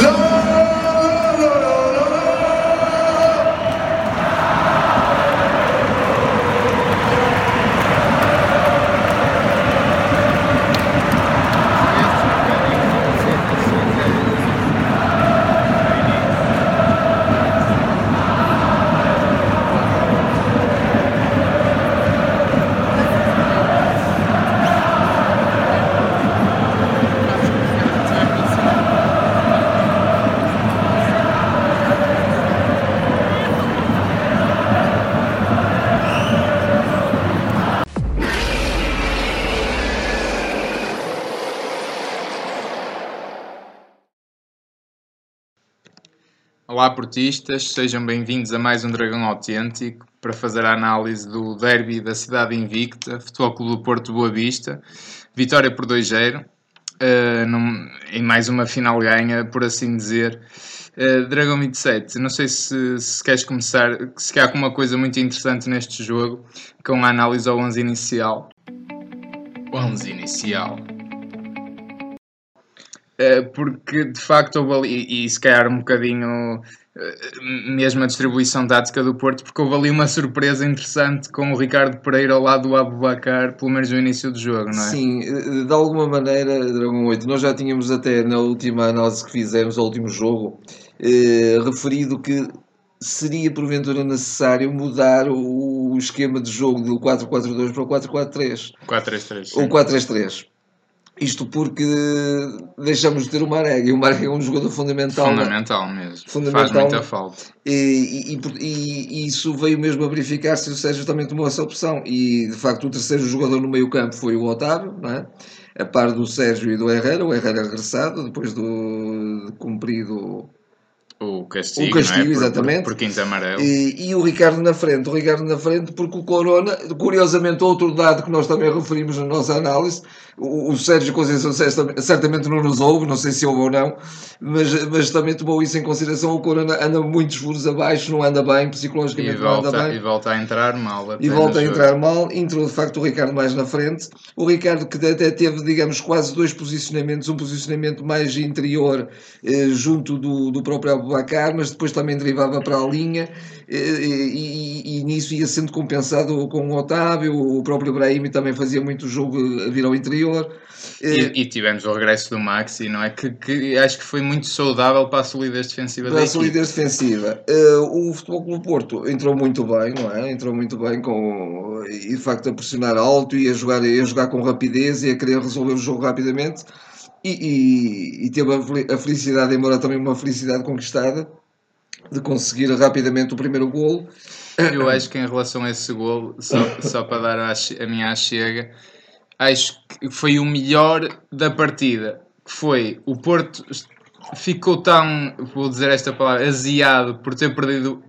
Love Olá, portistas, sejam bem-vindos a mais um Dragão Autêntico para fazer a análise do derby da cidade invicta, Futebol Clube do Porto Boa Vista, vitória por 2-0, uh, em mais uma final ganha, por assim dizer. Uh, Dragão 27, não sei se, se queres começar, se há alguma coisa muito interessante neste jogo, com a análise ao 11 inicial. 11 inicial. Eh, porque de facto houve ali, e, se calhar um bocadinho eh, mesmo a distribuição tática do Porto, porque houve ali uma surpresa interessante com o Ricardo Pereira ao lado do Abubacar, pelo menos no início do jogo, não é? Sim, eh, de alguma maneira, Dragão 8, nós já tínhamos até na última análise que fizemos, ao último jogo, eh, referido que seria porventura necessário mudar o, esquema de jogo do 4-4-2 para o 4-4-3. 4-3-3. Ou 4-3-3 isto porque deixamos de ter o Marega e o Marega é um jogador fundamental. É? Fundamental mesmo. Fundamental. Faz muita falta. E, e, e, e isso veio mesmo a verificar-se o Sérgio também tomou essa opção. E de facto o terceiro jogador no meio campo foi o Otávio, não é? a par do Sérgio e do Herrera. O Herrera regressado depois do de cumprido o castigo, o castigo é? exatamente. Por, por, quinto amarelo. E, e, o Ricardo na frente. O Ricardo na frente, porque o Corona, curiosamente, outro dado que nós também referimos na nossa análise, o, o Sérgio Conceição certamente não nos ouve, não sei se ouve ou não, mas, mas também tomou isso em consideração. O Corona anda muitos furos abaixo, não anda bem, psicologicamente volta, não anda bem. E volta a entrar mal. E volta a entrar mal. Entrou de facto o Ricardo mais na frente. O Ricardo que até teve, digamos, quase dois posicionamentos, um posicionamento mais interior eh, junto do, do próprio Abubacar, mas depois também derivava para a linha e, e, e, nisso ia sendo compensado com o Otávio, o próprio Brahim também fazia muito jogo a vir ao interior. E, e, tivemos o regresso do Maxi, não é? Que, que, acho que foi muito saudável para a solidez defensiva para a solidez defensiva. Uh, o Futebol Clube Porto entrou muito bem, não é? Entrou muito bem com, e de facto a pressionar alto e a jogar, a jogar com rapidez e a querer resolver o jogo rapidamente. E, e, e teve a felicidade, embora também uma felicidade conquistada, de conseguir rapidamente o primeiro golo. Eu acho que em relação a esse golo, só, só para dar a, a minha chega, acho que foi o melhor da partida. Que foi o Porto ficou tão, vou dizer esta palavra, aziado por ter perdido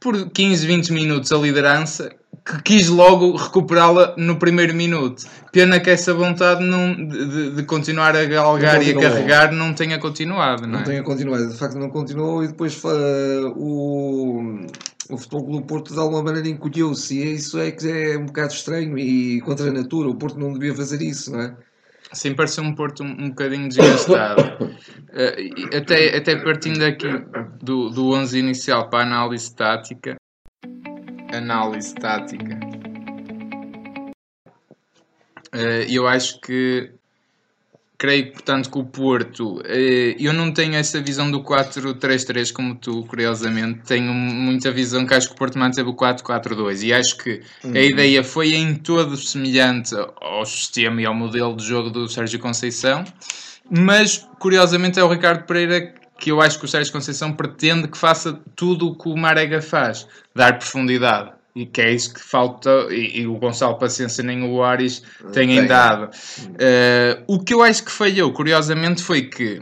por 15, 20 minutos a liderança que quis logo recuperá-la no primeiro minuto. Pena que essa vontade não, de, de continuar a galgar e a carregar não tenha continuado. Não, não é? tenha continuado, de facto não continuou e depois uh, o, o Futebol Clube Porto de alguma maneira encolheu-se e isso é que é um bocado estranho e contra a natura, o Porto não devia fazer isso, não é? Sim, parece um Porto um, um bocadinho desgastado. uh, até, até partindo aqui do, do 11 inicial para a análise tática, análise tática. Uh, eu acho que creio, portanto, que o Porto, uh, eu não tenho essa visão do 4-3-3 como tu, curiosamente, tenho muita visão que acho que o Porto manteve o 4-4-2 e acho que uhum. a ideia foi em todo semelhante ao sistema e ao modelo de jogo do Sérgio Conceição, mas curiosamente é o Ricardo Pereira que eu acho que o Sérgio Conceição pretende que faça tudo o que o Marega faz, dar profundidade. E que é isso que falta, e, e o Gonçalo Paciência nem o Ares têm dado. Uh, o que eu acho que falhou, curiosamente, foi que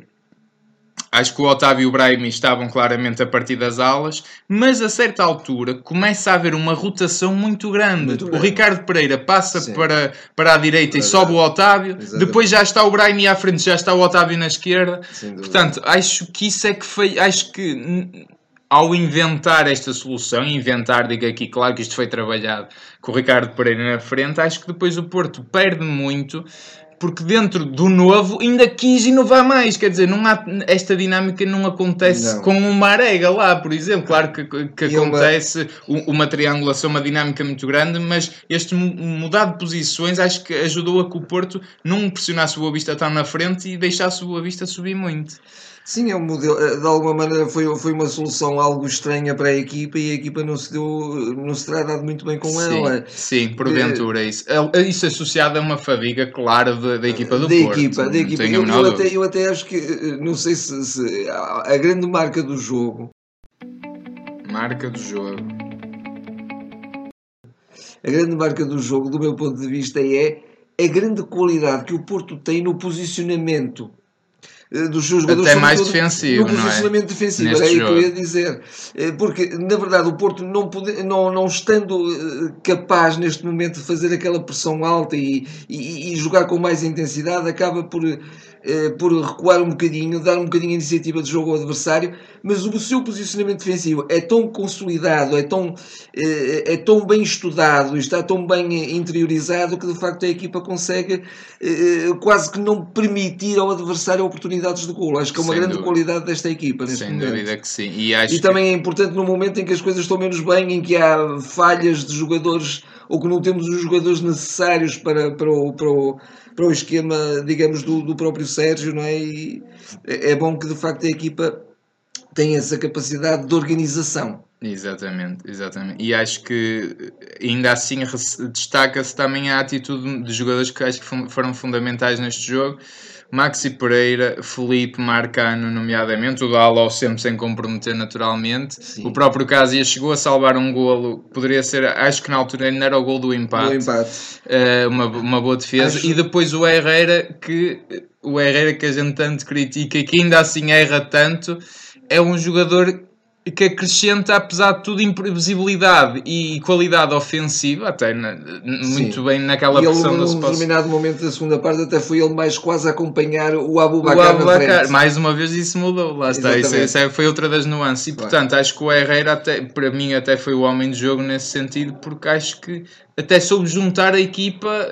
Acho que o Otávio e o Brahimi estavam claramente a partir das alas, mas a certa altura começa a haver uma rotação muito grande. Muito o Ricardo Pereira passa para, para a direita e sobe o Otávio, Exatamente. depois já está o Brahimi à frente, já está o Otávio na esquerda. Portanto, acho que isso é que foi. Acho que ao inventar esta solução, inventar, digo aqui, claro que isto foi trabalhado com o Ricardo Pereira na frente, acho que depois o Porto perde muito porque dentro do novo ainda quis inovar mais. Quer dizer, não há, esta dinâmica não acontece Não. com uma arega lá, por exemplo. Claro que, que uma- acontece u- uma triangulação, uma dinâmica muito grande, mas este mu- mudar de posições acho que ajudou a que o Porto não pressionasse o Boa Vista tão na frente e deixasse o Boa Vista subir muito. Sim, é um modelo, eh, de alguma maneira foi, foi uma solução algo estranha para a equipa e a equipa não se deu, não se terá dado muito bem com sim, ela. sim, porventura isso. É- Isso associado a uma fadiga clara da, da equipa do da Porto. equipa, da equipa. Eu, eu até, eu até acho que, eh, não sei se, se a grande marca do jogo, Marca do jogo. a grande marca do jogo, do meu ponto de vista, é a grande qualidade que o Porto tem no posicionamento eh, dos seus jogadores. Até mais defensivo, No é? posicionamento defensivo, Neste era aí que jogo. eu ia dizer. Eh, Porque, na verdade, o Porto, não, pode, não, não estando eh, capaz neste momento de fazer aquela pressão alta e, e, e jogar com mais intensidade, acaba por, eh, por recuar um bocadinho, dar um bocadinho a iniciativa de jogo ao adversário, mas o seu posicionamento defensivo é tão consolidado, é tão, eh, é tão bem estudado, está tão bem eh, interiorizado que de facto a equipa consegue eh, quase que não permitir ao adversário oportunidades de golo. Acho que é uma Sem grande dúvida. qualidade desta equipa neste Sem momento. dúvida que sim. E E também é importante no momento em que as coisas estão menos bem, em que há falhas de jogadores ou que não temos os jogadores necessários para, para, o, para, o, para o esquema, digamos, do, do próprio Sérgio, não é? E é é bom que de facto a equipa tenha essa capacidade de organização. Exatamente, exatamente. E acho que ainda assim destaca-se também a atitude de jogadores que acho que foram fundamentais neste jogo. Maxi Pereira, Felipe Marcano, nomeadamente, o Dalo sempre sem comprometer naturalmente. Sim. O próprio Casia chegou a salvar um golo, poderia ser, acho que na altura ainda era o gol do empate. No empate. Eh, uma, uma boa defesa. Acho- E depois o Herrera, que o Herrera que a gente tanto critica e que ainda assim erra tanto, é um jogador que acrescenta, apesar de tudo, imprevisibilidade e qualidade ofensiva, até na- muito bem naquela E ele, pressão do num determinado momento da segunda parte, até foi ele mais quase a acompanhar o na Abubacar, frente. mais uma vez isso mudou, lá está, isso, Exatamente. isso é- foi outra das nuances e Claro. portanto acho que o Herrera até, para mim até foi o homem de jogo nesse sentido porque acho que até soube juntar a equipa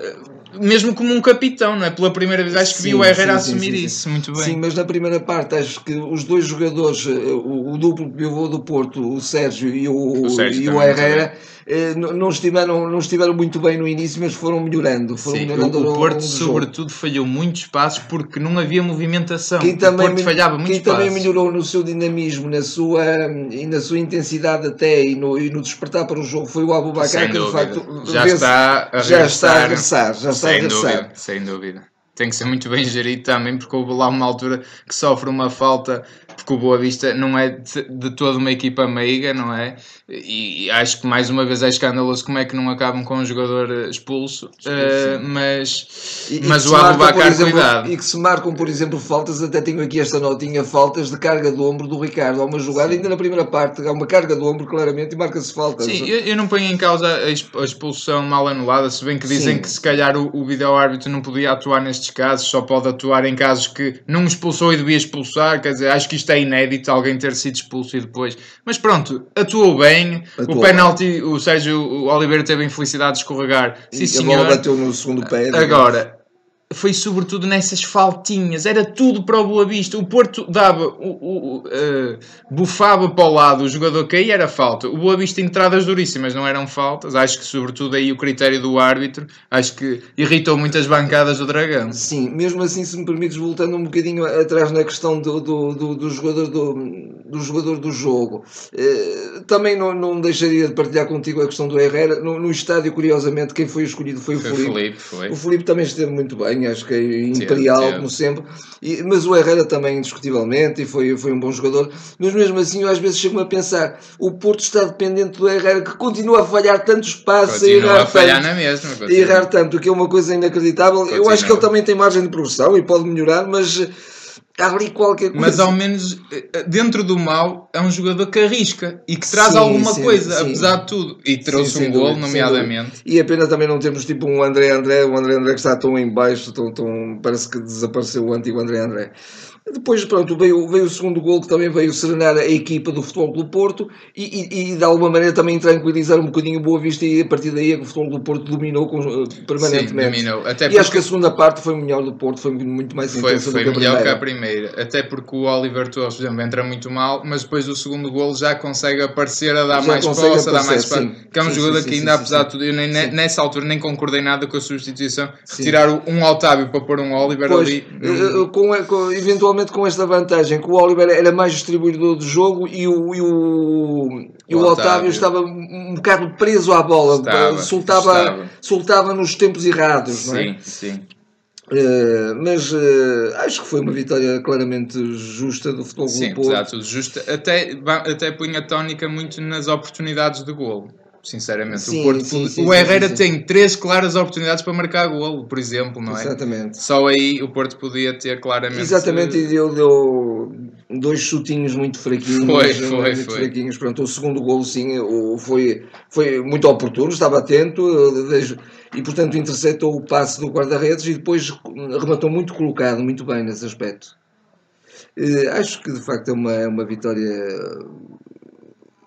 mesmo como um capitão, não é? Pela primeira vez acho que vi Sim, o Herrera sim, assumir sim, isso muito bem. Sim, mas na primeira parte acho que os dois jogadores, eh, o, o duplo pivô do Porto, o Sérgio e o, O Sérgio e o Herrera, eh, não, não estiveram, não estiveram muito bem no início, mas foram melhorando. Foram Sim, melhorando o, o Porto, sobretudo, falhou muitos passos porque não havia movimentação. Quem o também, Porto me- falhava muitos quem também melhorou no seu dinamismo na sua, e na sua intensidade até e no, e no despertar para o jogo foi o Abubacar, que de facto já está a já está a regressar. regressar. Já está a sem regressar. dúvida, sem dúvida. Tem que ser muito bem gerido também, porque houve lá uma altura que sofre uma falta, porque o Boa Vista não é de, de toda uma equipa meiga, não é? E, e acho que mais uma vez é escandaloso como é que não acabam com um jogador eh, expulso, Eh, mas, E- e mas que o Abubacar, exemplo, cuidado. E que se marcam, por exemplo, faltas, até tenho aqui esta notinha, faltas de carga de ombro do Ricardo. Há uma jogada, ainda na primeira parte, há uma carga de ombro, claramente, e marca-se faltas. Sim, eu, eu não ponho em causa a expulsão mal anulada, se bem que dizem Sim. que se calhar o, o vídeo-árbitro não podia atuar nestes casos, só pode atuar em casos que não expulsou e devia expulsar, quer dizer, acho que isto é inédito, alguém ter sido expulso e depois... Mas pronto, atuou bem, Atuou. o penalti, o Sérgio o Oliveira teve a infelicidade de escorregar, sim e a bola senhor, bateu no segundo pé. Agora, foi sobretudo nessas faltinhas, era tudo para o Boa Vista. O Porto dava, o, o- eh, bufava para o lado, o jogador caía, era falta. O Boa Vista, entradas duríssimas, não eram faltas. Acho que, sobretudo, aí o critério do árbitro, acho que irritou muitas bancadas do Dragão. Sim, mesmo assim, se me permites, voltando um bocadinho atrás na questão do, do, do, do jogador, do, do jogador do jogo, eh, também não, não deixaria de partilhar contigo a questão do Herrera. No, no estádio, curiosamente, quem foi escolhido foi o Foi Felipe. Felipe, foi. O Felipe também esteve muito bem, acho que é imperial, como sempre. E- mas o Herrera também, indiscutivelmente, e foi, foi um bom jogador. Mas mesmo assim, eu às vezes chego-me a pensar: o Porto está dependente do Herrera, que continua a falhar tantos passos, a errar a falhar tanto. na mesma. A continua. errar tanto, que é uma coisa inacreditável. Eu Continua. acho que ele também tem margem de progressão e pode melhorar, mas há ali qualquer coisa. Mas ao menos eh, dentro do mal é um jogador que arrisca e que traz Sim, alguma sim, coisa, sim. apesar de tudo. E trouxe um gol, nomeadamente. E a pena também não termos tipo um André André, o André André que está tão em baixo, tão, tão, parece que desapareceu o antigo André André. Depois, pronto, veio, veio o segundo gol que também veio serenar a equipa do Futebol do Porto e, e, e, de alguma maneira também tranquilizar um bocadinho o Boa Vista e a partir daí é o Futebol do Porto dominou eh, permanentemente. Sim, dominou. Até e porque... acho que a segunda parte foi melhor do Porto, foi muito mais foi, intensa foi do que a melhor primeira. que a primeira. Até porque o Oliver Torres, por exemplo, entra muito mal, mas depois do segundo gol já consegue aparecer a dar Já mais posse, a dar mais espaço. Que é um jogador que ainda, sim, apesar sim. de tudo, eu nem, Sim. nessa altura nem concordei nada com a substituição. Sim. Tirar o- um Otávio para pôr um Oliver Pois, ali. eh, com, com- eventualmente com esta vantagem, que o Oliver era mais distribuidor do jogo e o, e o, e o O Otávio. Otávio. estava um bocado preso à bola, Estava, soltava, estava. soltava nos tempos errados, não é? Sim, sim. Eh, mas eh, acho que foi uma vitória claramente justa do Futebol Sim, Clube Porto. de tudo justo. Até, até põe a tónica muito nas oportunidades de golo. Sinceramente, Sim, o, Porto, sim, sim, o Herrera tem três claras oportunidades para marcar golo, por exemplo, não é? Exatamente. Só aí o Porto podia ter claramente. Exatamente, e deu, deu dois chutinhos muito fraquinhos. Foi, eh, foi, muito foi. fraquinhos. Pronto, o segundo golo, sim, foi, foi muito oportuno, estava atento eh, e, portanto, interceptou o passe do guarda-redes e depois rematou muito colocado, muito bem nesse aspecto. Eh, acho que de facto é uma, é uma vitória.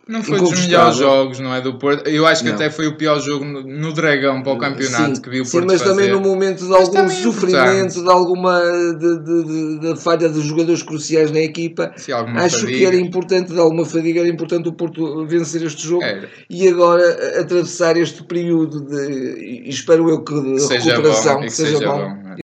Não foi dos melhores jogos, não é? Do Porto. Eu acho que Não. até foi o pior jogo no, no Dragão para o campeonato sim, que vi o sim, Porto mas fazer. também no momento de Mas algum é sofrimento, de alguma de, de- de- de falha de jogadores cruciais na equipa, acho fadiga. que era importante, de alguma fadiga, era importante o Porto vencer este jogo Era. e agora atravessar este período de, espero eu que de seja recuperação, bom, que que seja, seja bom. bom.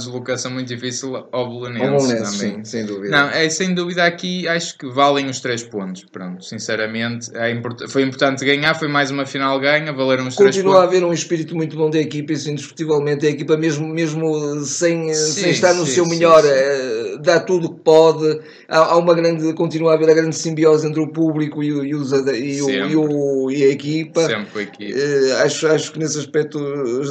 Deslocação muito difícil ao Ao Bolonense Bolonense, também. sim, sem dúvida. Não, é sem dúvida aqui, acho que valem os três pontos. Pronto, sinceramente, é import- foi importante ganhar, foi mais uma final ganha, valeram os três Continua a pontos. haver um espírito muito bom da equipa, isso indiscutivelmente. A equipa, mesmo, mesmo sem, Sim, sem estar no sim, seu melhor, sim. Dá tudo o que pode. Há, há uma grande, continua a haver a grande simbiose entre o público e, o- e, os, e, o, e, o- e a equipa. Sempre aqui. Eh, acho, acho que nesse aspecto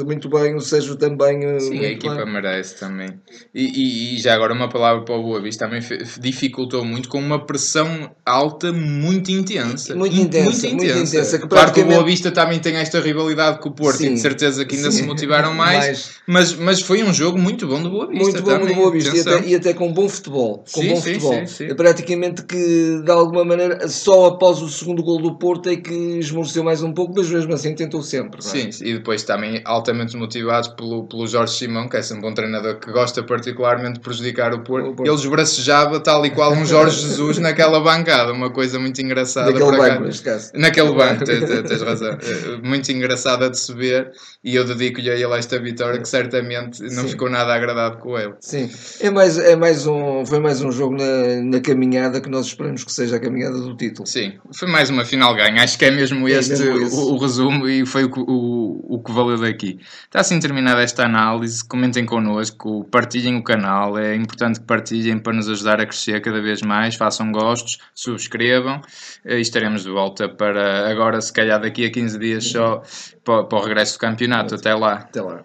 muito bem, o Sérgio também. eh, Sim, a muito equipa bem. merece também. E, e- e já agora uma palavra para o Boa Vista também dificultou muito com uma pressão alta muito intensa. Muito In- intensa, muito intensa, que Claro que o Boa Vista também tem esta rivalidade com o Porto e Sim. de certeza que ainda Sim. se motivaram mais. Mas, mas foi um jogo muito bom do Boa Vista. Muito bom, também, muito boa vista e até, e até com bom futebol. Com Sim, bom sim, futebol. sim. É praticamente que, de alguma maneira, só após o segundo gol do Porto é que esmoreceu mais um pouco, mas mesmo assim tentou sempre. é? Sim, e depois também altamente motivados pelo, pelo Jorge Simão, que é sempre um treinador que gosta particularmente de prejudicar o Porto. O Porto. Ele esbracejava tal e qual um Jorge Jesus naquela bancada, uma coisa muito engraçada. Daquele por banco, neste caso. Naquele banco, tens, tens- razão. É, Muito engraçada de se ver e eu dedico-lhe a ele esta vitória que certamente não ficou nada agradado com ele. Sim, é mais, é mais um, foi mais um jogo na, na caminhada que nós esperamos que seja a caminhada do título. Sim, foi mais uma final ganha. Acho que é mesmo É este mesmo o, o resumo e foi o, que- o, o que valeu daqui. Está assim terminada esta análise. Comentem connosco, partilhem o canal. É importante que partilhem para nos ajudar a crescer cada vez mais. Façam gostos, subscrevam eh, e estaremos de volta para agora, se calhar daqui a 15 dias, só para, para o regresso do campeonato. Até lá. Até lá.